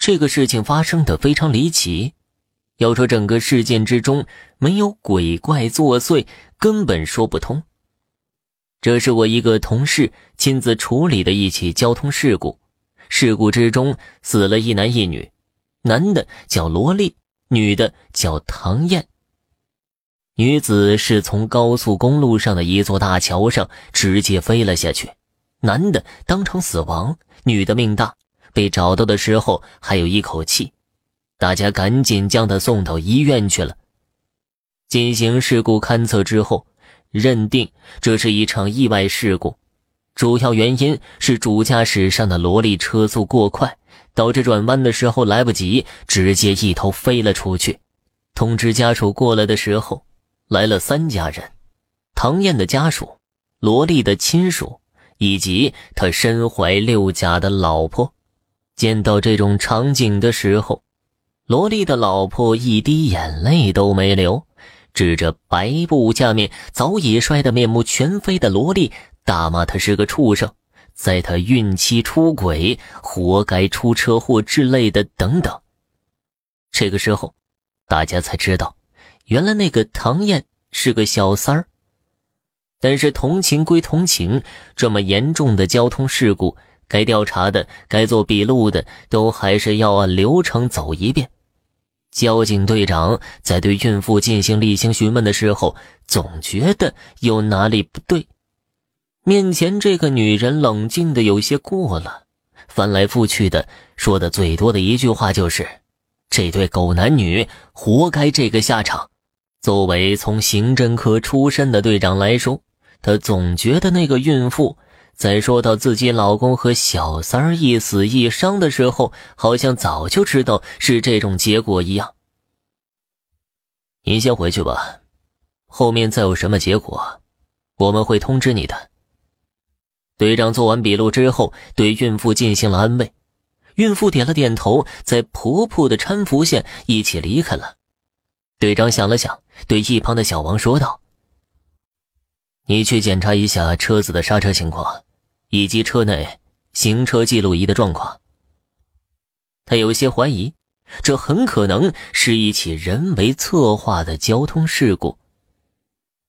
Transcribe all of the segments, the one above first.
这个事情发生的非常离奇。要说整个事件之中没有鬼怪作祟，根本说不通。这是我一个同事亲自处理的一起交通事故，事故之中死了一男一女，男的叫罗丽，女的叫唐燕。女子是从高速公路上的一座大桥上直接飞了下去，男的当场死亡，女的命大，被找到的时候还有一口气。大家赶紧将他送到医院去了。进行事故勘测之后，认定这是一场意外事故，主要原因是主驾驶上的萝莉车速过快，导致转弯的时候来不及，直接一头飞了出去。通知家属过来的时候，来了三家人：唐燕的家属、萝莉的亲属，以及他身怀六甲的老婆。见到这种场景的时候，萝莉的老婆一滴眼泪都没流，指着白布下面早已摔得面目全非的萝莉，大骂他是个畜生，在他孕期出轨，活该出车祸之类的等等。这个时候，大家才知道，原来那个唐燕是个小三儿。但是同情归同情，这么严重的交通事故，该调查的、该做笔录的，都还是要按流程走一遍。交警队长在对孕妇进行例行询问的时候，总觉得有哪里不对。面前这个女人冷静的有些过了，翻来覆去的说的最多的一句话就是：“这对狗男女活该这个下场。”作为从刑侦科出身的队长来说，他总觉得那个孕妇。在说到自己老公和小三儿一死一伤的时候，好像早就知道是这种结果一样。你先回去吧，后面再有什么结果，我们会通知你的。队长做完笔录之后，对孕妇进行了安慰，孕妇点了点头，在婆婆的搀扶下一起离开了。队长想了想，对一旁的小王说道：“你去检查一下车子的刹车情况。”以及车内行车记录仪的状况，他有些怀疑，这很可能是一起人为策划的交通事故。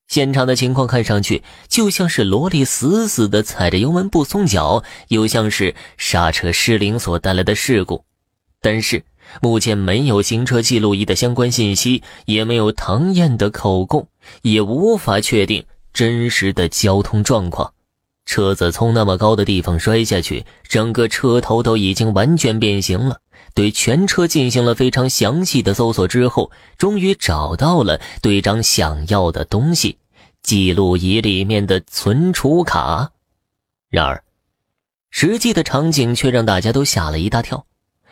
现场的情况看上去就像是萝莉死死的踩着油门不松脚，又像是刹车失灵所带来的事故。但是目前没有行车记录仪的相关信息，也没有唐燕的口供，也无法确定真实的交通状况。车子从那么高的地方摔下去，整个车头都已经完全变形了。对全车进行了非常详细的搜索之后，终于找到了队长想要的东西——记录仪里面的存储卡。然而，实际的场景却让大家都吓了一大跳。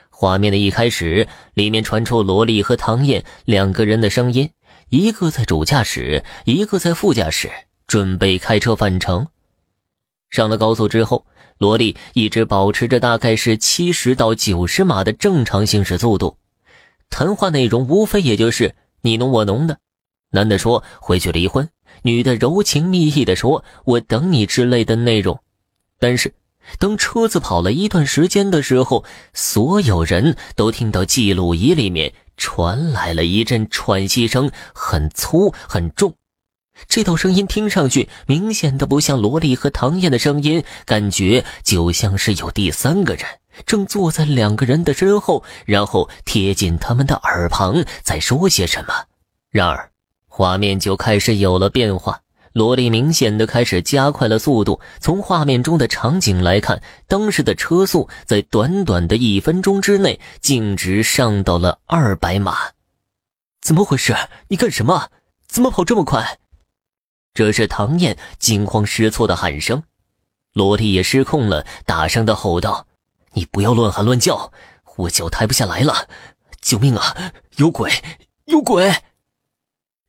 画面的一开始，里面传出萝莉和唐燕两个人的声音，一个在主驾驶，一个在副驾驶，准备开车返程。上了高速之后，萝莉一直保持着大概是七十到九十码的正常行驶速度，谈话内容无非也就是你侬我侬的。男的说回去离婚，女的柔情蜜意的说我等你之类的内容。但是，当车子跑了一段时间的时候，所有人都听到记录仪里面传来了一阵喘息声，很粗很重。这道声音听上去明显的不像萝莉和唐燕的声音，感觉就像是有第三个人正坐在两个人的身后，然后贴近他们的耳旁在说些什么。然而，画面就开始有了变化，萝莉明显的开始加快了速度。从画面中的场景来看，当时的车速在短短的一分钟之内径直上到了二百码。怎么回事？你干什么？怎么跑这么快？这是唐燕惊慌失措的喊声，罗莉也失控了，大声的吼道：“你不要乱喊乱叫，我脚抬不下来了！救命啊！有鬼！有鬼！”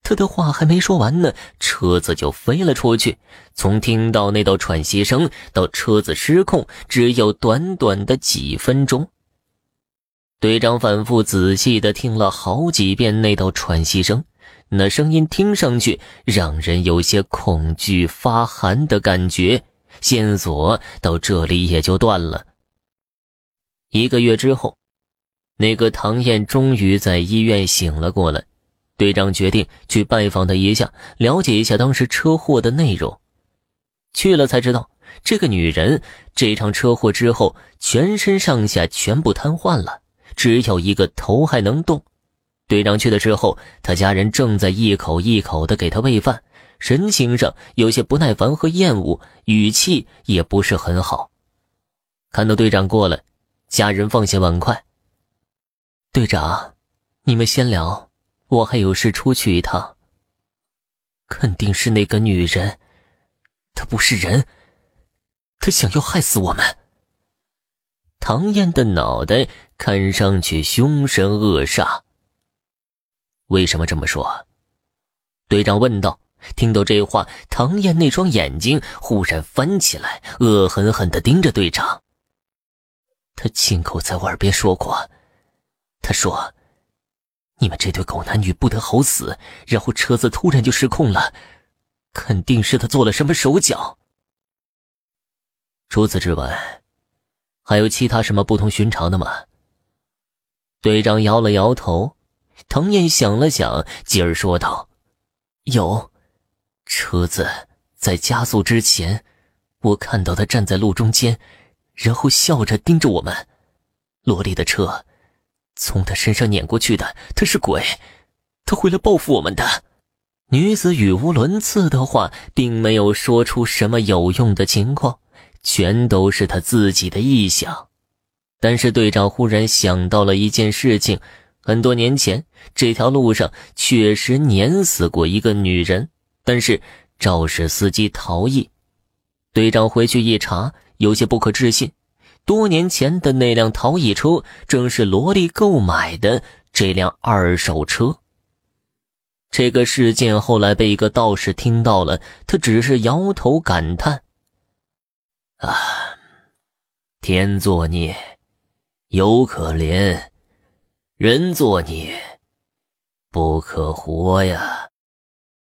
他的话还没说完呢，车子就飞了出去。从听到那道喘息声到车子失控，只有短短的几分钟。队长反复仔细的听了好几遍那道喘息声。那声音听上去让人有些恐惧发寒的感觉，线索到这里也就断了。一个月之后，那个唐燕终于在医院醒了过来。队长决定去拜访她一下，了解一下当时车祸的内容。去了才知道，这个女人这场车祸之后，全身上下全部瘫痪了，只有一个头还能动。队长去的之后，他家人正在一口一口的给他喂饭，神情上有些不耐烦和厌恶，语气也不是很好。看到队长过来，家人放下碗筷。队长，你们先聊。我还有事出去一趟。肯定是那个女人，她不是人，她想要害死我们。唐燕的脑袋看上去凶神恶煞。为什么这么说？队长问道。听到这话，唐燕那双眼睛忽然翻起来，恶狠狠地盯着队长。他亲口在我耳边说过，他说。你们这对狗男女不得好死，然后车子突然就失控了，肯定是他做了什么手脚。除此之外，还有其他什么不同寻常的吗？队长摇了摇头。唐燕想了想，继而说道：“有，车子在加速之前，我看到他站在路中间，然后笑着盯着我们。罗莉的车。”从他身上碾过去的，他是鬼，他会来报复我们的。女子语无伦次的话，并没有说出什么有用的情况，全都是他自己的臆想。但是队长忽然想到了一件事情：很多年前，这条路上确实碾死过一个女人，但是肇事司机逃逸。队长回去一查，有些不可置信。多年前的那辆逃逸车，正是萝莉购买的这辆二手车。这个事件后来被一个道士听到了，他只是摇头感叹：“啊，天作孽，有可怜；人作孽，不可活呀。”